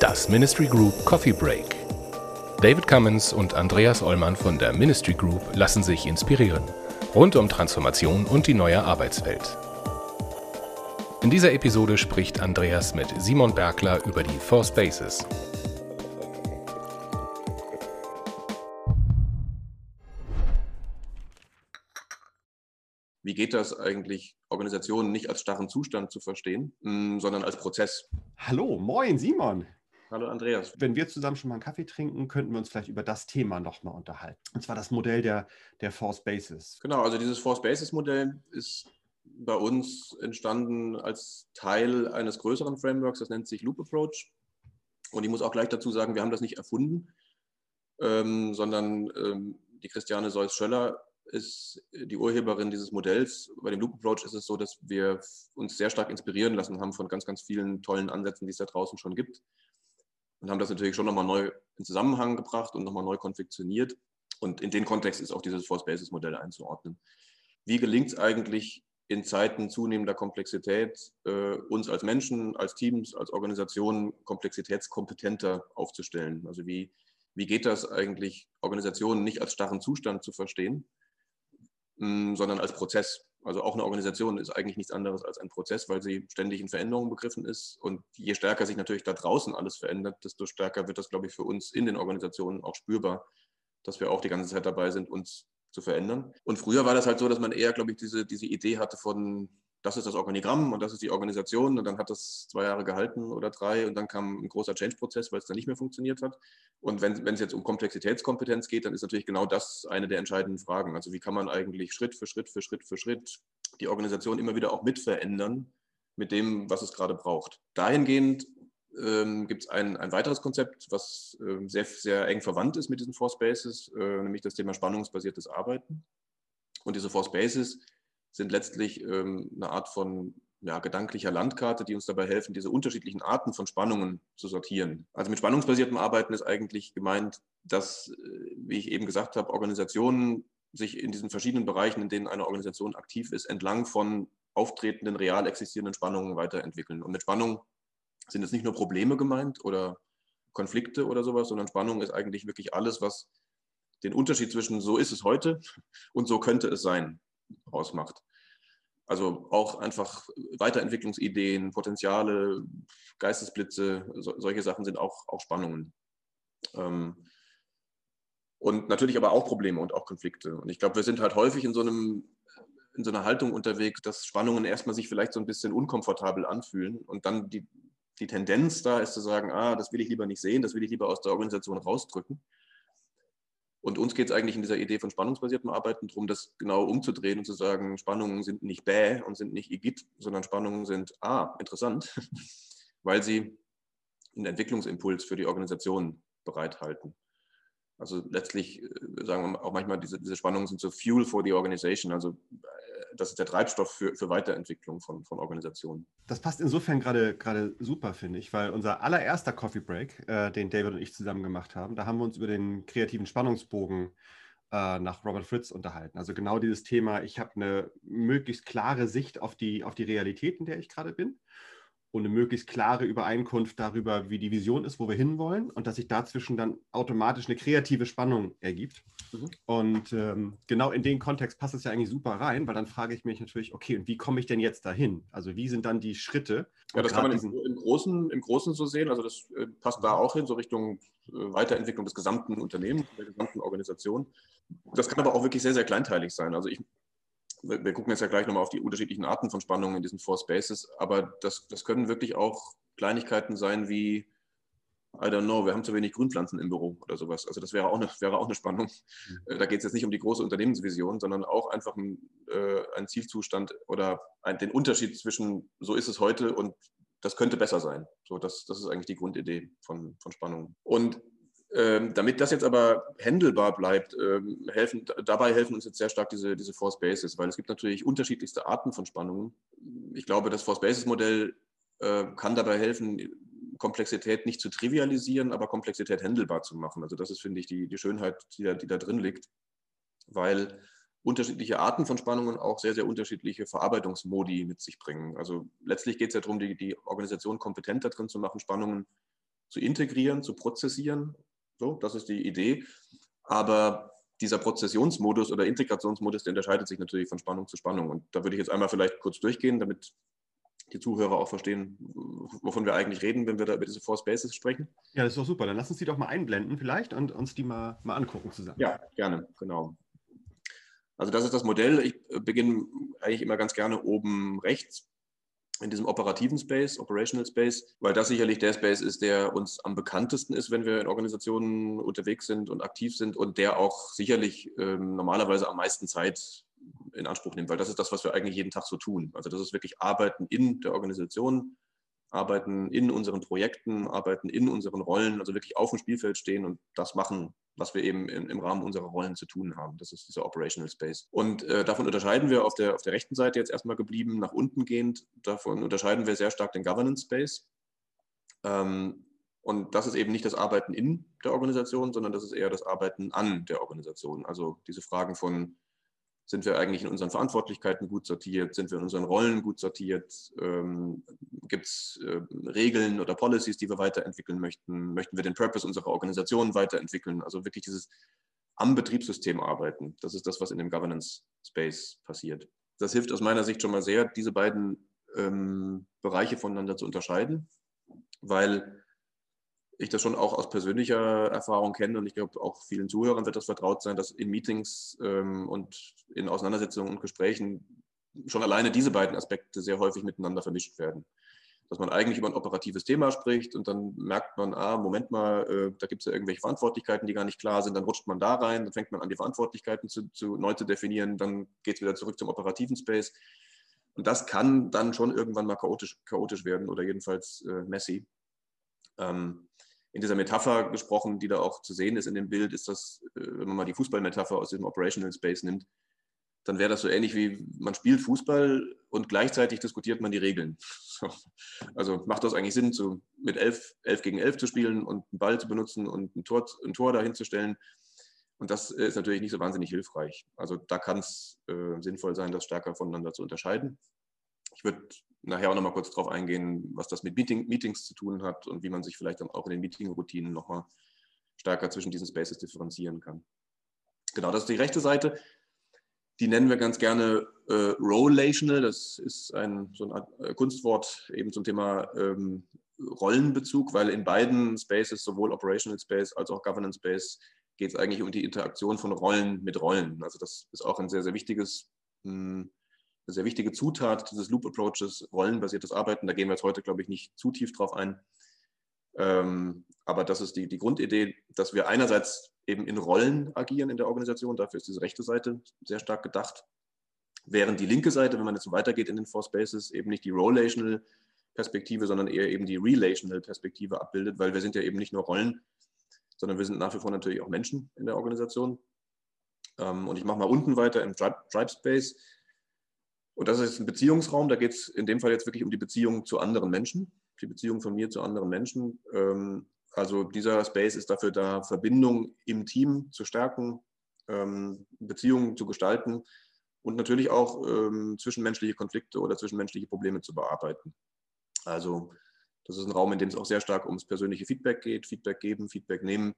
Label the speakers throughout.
Speaker 1: Das Ministry Group Coffee Break. David Cummins und Andreas Ollmann von der Ministry Group lassen sich inspirieren. Rund um Transformation und die neue Arbeitswelt. In dieser Episode spricht Andreas mit Simon Bergler über die Four Spaces.
Speaker 2: Wie geht das eigentlich, Organisationen nicht als starren Zustand zu verstehen, mm, sondern als Prozess?
Speaker 3: Hallo, moin Simon.
Speaker 2: Hallo Andreas.
Speaker 3: Wenn wir zusammen schon mal einen Kaffee trinken, könnten wir uns vielleicht über das Thema nochmal unterhalten. Und zwar das Modell der, der Four Spaces.
Speaker 2: Genau, also dieses Four Spaces Modell ist bei uns entstanden als Teil eines größeren Frameworks, das nennt sich Loop Approach. Und ich muss auch gleich dazu sagen, wir haben das nicht erfunden, ähm, sondern ähm, die Christiane Seuss-Schöller ist die Urheberin dieses Modells. Bei dem Loop Approach ist es so, dass wir uns sehr stark inspirieren lassen haben von ganz, ganz vielen tollen Ansätzen, die es da draußen schon gibt und haben das natürlich schon nochmal neu in Zusammenhang gebracht und nochmal neu konfektioniert. Und in den Kontext ist auch dieses Four Spaces Modell einzuordnen. Wie gelingt es eigentlich in Zeiten zunehmender Komplexität, äh, uns als Menschen, als Teams, als Organisationen komplexitätskompetenter aufzustellen? Also wie, wie geht das eigentlich, Organisationen nicht als starren Zustand zu verstehen, sondern als Prozess? Also auch eine Organisation ist eigentlich nichts anderes als ein Prozess, weil sie ständig in Veränderungen begriffen ist. Und je stärker sich natürlich da draußen alles verändert, desto stärker wird das, glaube ich, für uns in den Organisationen auch spürbar, dass wir auch die ganze Zeit dabei sind, uns zu verändern. Und früher war das halt so, dass man eher, glaube ich, diese, diese Idee hatte von, das ist das Organigramm und das ist die Organisation und dann hat das zwei Jahre gehalten oder drei und dann kam ein großer Change-Prozess, weil es dann nicht mehr funktioniert hat. Und wenn, es jetzt um Komplexitätskompetenz geht, dann ist natürlich genau das eine der entscheidenden Fragen. Also wie kann man eigentlich Schritt für Schritt für Schritt für Schritt die Organisation immer wieder auch mit verändern mit dem, was es gerade braucht. Dahingehend ähm, gibt es ein, ein weiteres Konzept, was ähm, sehr, sehr eng verwandt ist mit diesen Four Spaces, äh, nämlich das Thema spannungsbasiertes Arbeiten. Und diese Four Spaces sind letztlich ähm, eine Art von ja, gedanklicher Landkarte, die uns dabei helfen, diese unterschiedlichen Arten von Spannungen zu sortieren. Also mit spannungsbasiertem Arbeiten ist eigentlich gemeint, dass, äh, wie ich eben gesagt habe, Organisationen sich in diesen verschiedenen Bereichen, in denen eine Organisation aktiv ist, entlang von auftretenden, real existierenden Spannungen weiterentwickeln. Und mit Spannung sind es nicht nur Probleme gemeint oder Konflikte oder sowas, sondern Spannung ist eigentlich wirklich alles, was den Unterschied zwischen so ist es heute und so könnte es sein ausmacht. Also auch einfach Weiterentwicklungsideen, Potenziale, Geistesblitze, so, solche Sachen sind auch, auch Spannungen. Ähm, und natürlich aber auch Probleme und auch Konflikte. Und ich glaube, wir sind halt häufig in so einem in so einer Haltung unterwegs, dass Spannungen erstmal sich vielleicht so ein bisschen unkomfortabel anfühlen und dann die, die Tendenz da ist zu sagen, ah, das will ich lieber nicht sehen, das will ich lieber aus der Organisation rausdrücken. Und uns geht es eigentlich in dieser Idee von spannungsbasiertem Arbeiten darum, das genau umzudrehen und zu sagen, Spannungen sind nicht bäh und sind nicht igit, sondern Spannungen sind, ah, interessant, weil sie einen Entwicklungsimpuls für die Organisation bereithalten. Also letztlich äh, sagen wir auch manchmal, diese, diese Spannungen sind so Fuel for the Organization, also das ist der Treibstoff für, für Weiterentwicklung von, von Organisationen.
Speaker 3: Das passt insofern gerade super, finde ich, weil unser allererster Coffee Break, äh, den David und ich zusammen gemacht haben, da haben wir uns über den kreativen Spannungsbogen äh, nach Robert Fritz unterhalten. Also genau dieses Thema, ich habe eine möglichst klare Sicht auf die, auf die Realität, in der ich gerade bin und eine möglichst klare Übereinkunft darüber, wie die Vision ist, wo wir hinwollen und dass sich dazwischen dann automatisch eine kreative Spannung ergibt. Mhm. Und ähm, genau in den Kontext passt es ja eigentlich super rein, weil dann frage ich mich natürlich, okay, und wie komme ich denn jetzt dahin? Also wie sind dann die Schritte?
Speaker 2: Ja, das kann man im, im, Großen, im Großen so sehen. Also das äh, passt da auch hin, so Richtung äh, Weiterentwicklung des gesamten Unternehmens, der gesamten Organisation. Das kann aber auch wirklich sehr, sehr kleinteilig sein. Also ich wir gucken jetzt ja gleich nochmal auf die unterschiedlichen Arten von Spannungen in diesen Four Spaces, aber das, das können wirklich auch Kleinigkeiten sein wie, I don't know, wir haben zu wenig Grünpflanzen im Büro oder sowas. Also das wäre auch eine, wäre auch eine Spannung. Mhm. Äh, da geht es jetzt nicht um die große Unternehmensvision, sondern auch einfach ein, äh, ein Zielzustand oder ein, den Unterschied zwischen so ist es heute und das könnte besser sein. So, das, das ist eigentlich die Grundidee von, von Spannungen. Und ähm, damit das jetzt aber handelbar bleibt, ähm, helfen, dabei helfen uns jetzt sehr stark diese, diese Force Bases, weil es gibt natürlich unterschiedlichste Arten von Spannungen. Ich glaube, das Force Bases Modell äh, kann dabei helfen, Komplexität nicht zu trivialisieren, aber Komplexität handelbar zu machen. Also das ist, finde ich, die, die Schönheit, die da, die da drin liegt, weil unterschiedliche Arten von Spannungen auch sehr, sehr unterschiedliche Verarbeitungsmodi mit sich bringen. Also letztlich geht es ja darum, die, die Organisation kompetent darin zu machen, Spannungen zu integrieren, zu prozessieren. So, das ist die Idee. Aber dieser Prozessionsmodus oder Integrationsmodus, der unterscheidet sich natürlich von Spannung zu Spannung. Und da würde ich jetzt einmal vielleicht kurz durchgehen, damit die Zuhörer auch verstehen, wovon wir eigentlich reden, wenn wir da über diese Four Spaces sprechen.
Speaker 3: Ja, das ist doch super. Dann lass uns die doch mal einblenden vielleicht und uns die mal, mal angucken zusammen.
Speaker 2: Ja, gerne, genau. Also das ist das Modell. Ich beginne eigentlich immer ganz gerne oben rechts in diesem operativen Space, Operational Space, weil das sicherlich der Space ist, der uns am bekanntesten ist, wenn wir in Organisationen unterwegs sind und aktiv sind und der auch sicherlich ähm, normalerweise am meisten Zeit in Anspruch nimmt, weil das ist das, was wir eigentlich jeden Tag so tun. Also das ist wirklich Arbeiten in der Organisation, Arbeiten in unseren Projekten, Arbeiten in unseren Rollen, also wirklich auf dem Spielfeld stehen und das machen, was wir eben in, im Rahmen unserer Rollen zu tun haben. Das ist dieser Operational Space. Und äh, davon unterscheiden wir auf der, auf der rechten Seite jetzt erstmal geblieben, nach unten gehend, davon unterscheiden wir sehr stark den Governance Space. Ähm, und das ist eben nicht das Arbeiten in der Organisation, sondern das ist eher das Arbeiten an der Organisation. Also diese Fragen von sind wir eigentlich in unseren Verantwortlichkeiten gut sortiert? Sind wir in unseren Rollen gut sortiert? Ähm, Gibt es äh, Regeln oder Policies, die wir weiterentwickeln möchten? Möchten wir den Purpose unserer Organisation weiterentwickeln? Also wirklich dieses am Betriebssystem arbeiten. Das ist das, was in dem Governance Space passiert. Das hilft aus meiner Sicht schon mal sehr, diese beiden ähm, Bereiche voneinander zu unterscheiden, weil ich das schon auch aus persönlicher Erfahrung kenne und ich glaube, auch vielen Zuhörern wird das vertraut sein, dass in Meetings ähm, und in Auseinandersetzungen und Gesprächen schon alleine diese beiden Aspekte sehr häufig miteinander vermischt werden. Dass man eigentlich über ein operatives Thema spricht und dann merkt man, ah, Moment mal, äh, da gibt es ja irgendwelche Verantwortlichkeiten, die gar nicht klar sind, dann rutscht man da rein, dann fängt man an, die Verantwortlichkeiten zu, zu neu zu definieren, dann geht es wieder zurück zum operativen Space. Und das kann dann schon irgendwann mal chaotisch, chaotisch werden oder jedenfalls äh, messy. Ähm, in dieser Metapher gesprochen, die da auch zu sehen ist in dem Bild, ist das, äh, wenn man mal die Fußballmetapher aus dem Operational Space nimmt, dann wäre das so ähnlich wie man spielt Fußball und gleichzeitig diskutiert man die Regeln. Also macht das eigentlich Sinn, so mit elf, elf gegen elf zu spielen und einen Ball zu benutzen und ein Tor, ein Tor dahin zu stellen. Und das ist natürlich nicht so wahnsinnig hilfreich. Also da kann es äh, sinnvoll sein, das stärker voneinander zu unterscheiden. Ich würde nachher auch noch mal kurz darauf eingehen, was das mit Meeting, Meetings zu tun hat und wie man sich vielleicht dann auch in den Meeting-Routinen noch mal stärker zwischen diesen Spaces differenzieren kann. Genau, das ist die rechte Seite. Die nennen wir ganz gerne äh, Relational. Das ist ein, so ein äh, Kunstwort eben zum Thema ähm, Rollenbezug, weil in beiden Spaces, sowohl Operational Space als auch Governance Space, geht es eigentlich um die Interaktion von Rollen mit Rollen. Also das ist auch ein sehr, sehr wichtiges mh, hm, eine sehr wichtige Zutat dieses Loop Approaches, rollenbasiertes Arbeiten. Da gehen wir jetzt heute, glaube ich, nicht zu tief drauf ein. Ähm, aber das ist die, die Grundidee, dass wir einerseits eben in Rollen agieren in der Organisation. Dafür ist diese rechte Seite sehr stark gedacht. Während die linke Seite, wenn man jetzt weitergeht in den Four Spaces, eben nicht die Relational Perspektive, sondern eher eben die Relational Perspektive abbildet, weil wir sind ja eben nicht nur Rollen, sondern wir sind nach wie vor natürlich auch Menschen in der Organisation. Ähm, und ich mache mal unten weiter im Tribe Space und das ist ein Beziehungsraum, da geht es in dem Fall jetzt wirklich um die Beziehung zu anderen Menschen, die Beziehung von mir zu anderen Menschen. Ähm, also dieser Space ist dafür da, Verbindung im Team zu stärken, ähm, Beziehungen zu gestalten und natürlich auch ähm, zwischenmenschliche Konflikte oder zwischenmenschliche Probleme zu bearbeiten. Also das ist ein Raum, in dem es auch sehr stark ums persönliche Feedback geht, Feedback geben, Feedback nehmen.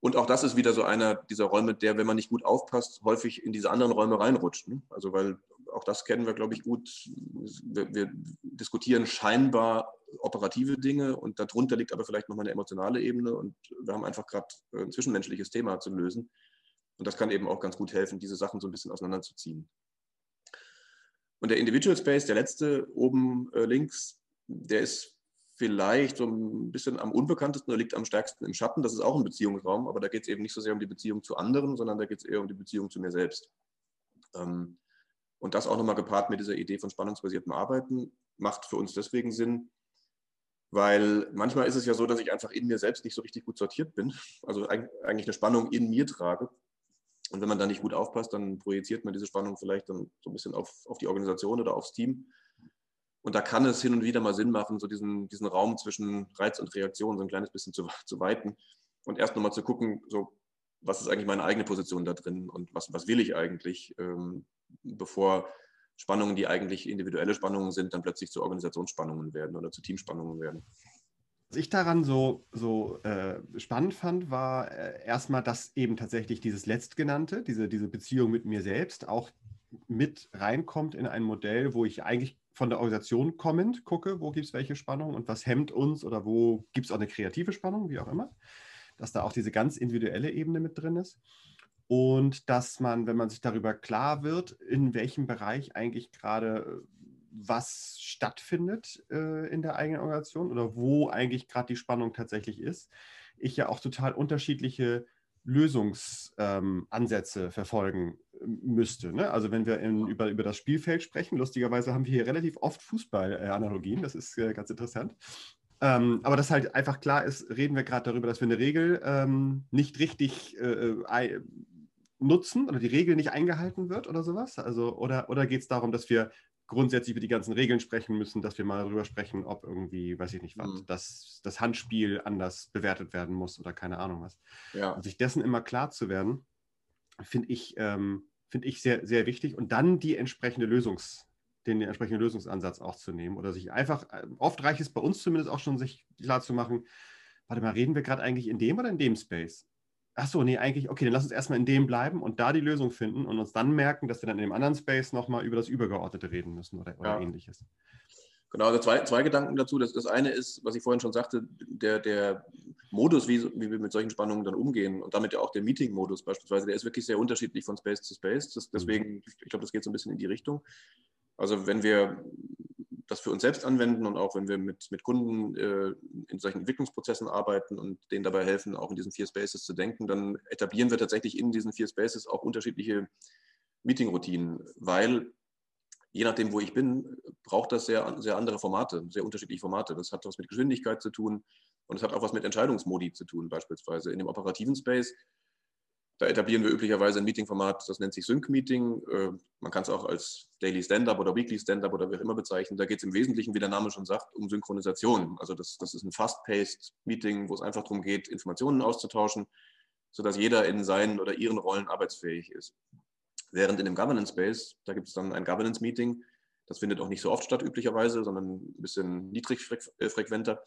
Speaker 2: Und auch das ist wieder so einer dieser Räume, der, wenn man nicht gut aufpasst, häufig in diese anderen Räume reinrutscht. Ne? Also weil auch das kennen wir, glaube ich, gut. Wir, wir, diskutieren scheinbar operative Dinge und darunter liegt aber vielleicht nochmal eine emotionale Ebene und wir haben einfach gerade ein zwischenmenschliches Thema zu lösen. Und das kann eben auch ganz gut helfen, diese Sachen so ein bisschen auseinanderzuziehen. Und der Individual Space, der letzte oben äh, links, der ist vielleicht so ein bisschen am unbekanntesten oder liegt am stärksten im Schatten. Das ist auch ein Beziehungsraum, aber da geht es eben nicht so sehr um die Beziehung zu anderen, sondern da geht es eher um die Beziehung zu mir selbst. Ähm, und das auch nochmal gepaart mit dieser Idee von spannungsbasiertem Arbeiten macht für uns deswegen Sinn, weil manchmal ist es ja so, dass ich einfach in mir selbst nicht so richtig gut sortiert bin, also eigentlich eine Spannung in mir trage. Und wenn man da nicht gut aufpasst, dann projiziert man diese Spannung vielleicht dann so ein bisschen auf, auf die Organisation oder aufs Team. Und da kann es hin und wieder mal Sinn machen, so diesen, diesen Raum zwischen Reiz und Reaktion so ein kleines bisschen zu, zu weiten und erst nochmal zu gucken, so was ist eigentlich meine eigene Position da drin und was, was will ich eigentlich, ähm, bevor Spannungen, die eigentlich individuelle Spannungen sind, dann plötzlich zu Organisationsspannungen werden oder zu Teamspannungen werden.
Speaker 3: Was ich daran so, so äh, spannend fand, war äh, erstmal, dass eben tatsächlich dieses Letztgenannte, diese, diese Beziehung mit mir selbst, auch mit reinkommt in ein Modell, wo ich eigentlich von der Organisation kommend gucke, wo gibt es welche Spannung und was hemmt uns oder wo gibt es auch eine kreative Spannung, wie auch immer. Dass da auch diese ganz individuelle Ebene mit drin ist. Und dass man, wenn man sich darüber klar wird, in welchem Bereich eigentlich gerade äh, was stattfindet äh, in der eigenen Organisation oder wo eigentlich gerade die Spannung tatsächlich ist, ich ja auch total unterschiedliche Lösungsansätze ähm, verfolgen äh, müsste. Ne? Also wenn wir in, über, über das Spielfeld sprechen, lustigerweise haben wir hier relativ oft Fußball-Analogien, das ist äh, ganz interessant. Ähm, aber dass halt einfach klar ist, reden wir gerade darüber, dass wir eine Regel ähm, nicht richtig äh, äh nutzen oder die Regel nicht eingehalten wird oder sowas? Also, oder oder geht es darum, dass wir grundsätzlich über die ganzen Regeln sprechen müssen, dass wir mal darüber sprechen, ob irgendwie, weiß ich nicht was, mhm. dass das Handspiel anders bewertet werden muss oder keine Ahnung was. Ja. Und sich dessen immer klar zu werden, finde ich, ähm, find ich sehr, sehr wichtig. Und dann die entsprechende Lösungs, den entsprechenden Lösungsansatz auch zu nehmen oder sich einfach, äh, oft reicht es bei uns zumindest auch schon, sich klar zu machen, warte mal, reden wir gerade eigentlich in dem oder in dem Space? Ach so, nee, eigentlich, okay, dann lass uns erstmal in dem bleiben und da die Lösung finden und uns dann merken, dass wir dann in dem anderen Space nochmal über das Übergeordnete reden müssen oder, oder ja. ähnliches.
Speaker 2: Genau, also zwei, zwei Gedanken dazu. Das, das eine ist, was ich vorhin schon sagte, der, der Modus, wie, wie wir mit solchen Spannungen dann umgehen und damit ja auch der Meeting-Modus beispielsweise, der ist wirklich sehr unterschiedlich von Space zu Space. Das, deswegen, ich glaube, das geht so ein bisschen in die Richtung. Also wenn wir das für uns selbst anwenden und auch wenn wir mit, mit Kunden äh, in solchen Entwicklungsprozessen arbeiten und denen dabei helfen, auch in diesen vier Spaces zu denken, dann etablieren wir tatsächlich in diesen vier Spaces auch unterschiedliche Meeting-Routinen, weil je nachdem, wo ich bin, braucht das sehr, sehr andere Formate, sehr unterschiedliche Formate. Das hat was mit Geschwindigkeit zu tun und es hat auch was mit Entscheidungsmodi zu tun, beispielsweise. In dem operativen Space da etablieren wir üblicherweise ein Meeting-Format, das nennt sich Sync-Meeting. Äh, man kann es auch als Daily Stand-up oder Weekly Stand-up oder wie auch immer bezeichnen. Da geht es im Wesentlichen, wie der Name schon sagt, um Synchronisation. Also das, das ist ein fast-paced Meeting, wo es einfach darum geht, Informationen auszutauschen, sodass jeder in seinen oder ihren Rollen arbeitsfähig ist. Während in dem Governance Space, da gibt es dann ein Governance-Meeting, das findet auch nicht so oft statt üblicherweise, sondern ein bisschen niedrigfrequenter.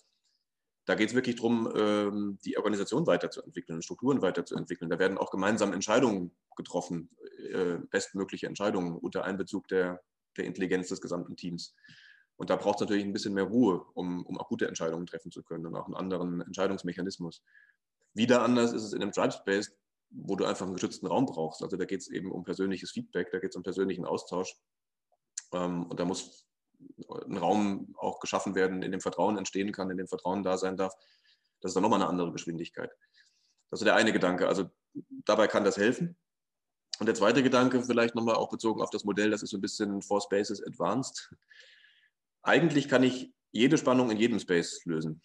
Speaker 2: Da geht es wirklich darum, ähm, die Organisation weiterzuentwickeln, Strukturen weiterzuentwickeln. Da werden auch gemeinsam Entscheidungen getroffen, äh, bestmögliche Entscheidungen unter Einbezug der, der Intelligenz des gesamten Teams. Und da braucht es natürlich ein bisschen mehr Ruhe, um, um auch gute Entscheidungen treffen zu können und auch einen anderen Entscheidungsmechanismus. Wieder anders ist es in einem Tribe Space, wo du einfach einen geschützten Raum brauchst. Also da geht es eben um persönliches Feedback, da geht es um persönlichen Austausch. Ähm, und da muss ein Raum auch geschaffen werden, in dem Vertrauen entstehen kann, in dem Vertrauen da sein darf. Das ist dann nochmal eine andere Geschwindigkeit. Das ist der eine Gedanke. Also dabei kann das helfen. Und der zweite Gedanke, vielleicht nochmal auch bezogen auf das Modell, das ist so ein bisschen Four Spaces Advanced. Eigentlich kann ich jede Spannung in jedem Space lösen.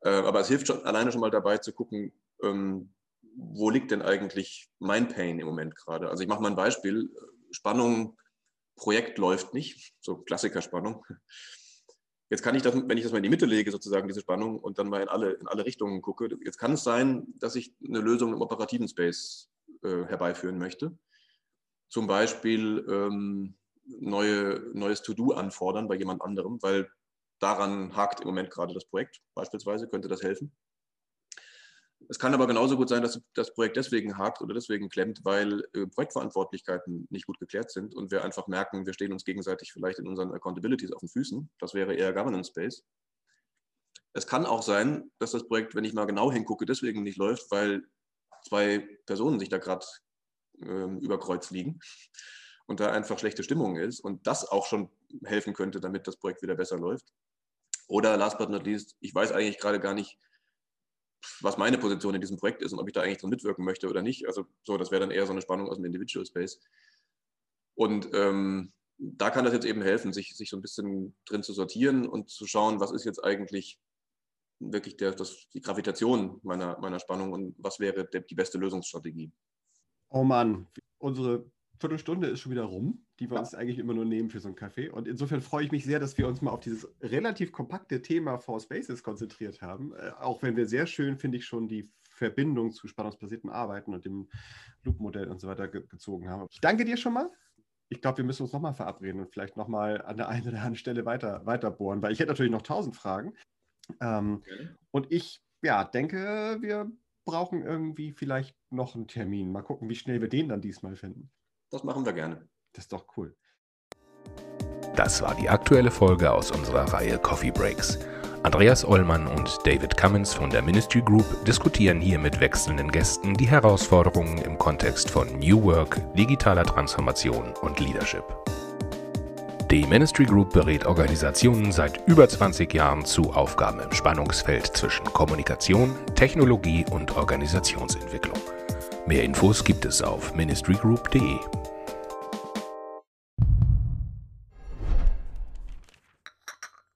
Speaker 2: Äh, aber es hilft schon alleine schon mal dabei zu gucken, ähm, wo liegt denn eigentlich mein Pain im Moment gerade. Also ich mache mal ein Beispiel. Spannung Projekt läuft nicht, so Klassikerspannung. Jetzt kann ich das, wenn ich das mal in die Mitte lege, sozusagen diese Spannung und dann mal in alle, in alle Richtungen gucke, jetzt kann es sein, dass ich eine Lösung im operativen Space äh, herbeiführen möchte. Zum Beispiel ähm, neue, neues To-Do anfordern bei jemand anderem, weil daran hakt im Moment gerade das Projekt. Beispielsweise könnte das helfen. Es kann aber genauso gut sein, dass das Projekt deswegen hakt oder deswegen klemmt, weil äh, Projektverantwortlichkeiten nicht gut geklärt sind und wir einfach merken, wir stehen uns gegenseitig vielleicht in unseren Accountabilities auf den Füßen. Das wäre eher Governance Space. Es kann auch sein, dass das Projekt, wenn ich mal genau hingucke, deswegen nicht läuft, weil zwei Personen sich da gerade äh, über Kreuz liegen und da einfach schlechte Stimmung ist und das auch schon helfen könnte, damit das Projekt wieder besser läuft. Oder last but not least, ich weiß eigentlich gerade gar nicht, was meine Position in diesem Projekt ist und ob ich da eigentlich dran mitwirken möchte oder nicht. Also so, das wäre dann eher so eine Spannung aus dem Individual Space. Und ähm, da kann das jetzt eben helfen, sich, sich so ein bisschen drin zu sortieren und zu schauen, was ist jetzt eigentlich wirklich der, das, die Gravitation meiner, meiner Spannung und was wäre der, die beste Lösungsstrategie.
Speaker 3: Oh Mann, unsere Viertelstunde ist schon wieder rum, die wir ja. uns eigentlich immer nur nehmen für so einen Kaffee. Und insofern freue ich mich sehr, dass wir uns mal auf dieses relativ kompakte Thema For Spaces konzentriert haben. Äh, auch wenn wir sehr schön, finde ich, schon die Verbindung zu spannungsbasiertem Arbeiten und dem Loop-Modell und so weiter ge gezogen haben. Ich danke dir schon mal. Ich glaube, wir müssen uns nochmal verabreden und vielleicht nochmal an der einen oder anderen Stelle weiter, weiter bohren, weil ich hätte natürlich noch tausend Fragen. Ähm, okay. Und ich ja, denke, wir brauchen irgendwie vielleicht noch einen Termin. Mal gucken, wie schnell wir den dann diesmal finden.
Speaker 2: Das machen wir gerne.
Speaker 3: Das ist doch cool.
Speaker 1: Das war die aktuelle Folge aus unserer Reihe Coffee Breaks. Andreas Ollmann und David Cummins von der Ministry Group diskutieren hier mit wechselnden Gästen die Herausforderungen im Kontext von New Work, digitaler Transformation und Leadership. Die Ministry Group berät Organisationen seit über 20 Jahren zu Aufgaben im Spannungsfeld zwischen Kommunikation, Technologie und Organisationsentwicklung. Mehr Infos gibt es auf ministrygroup.de.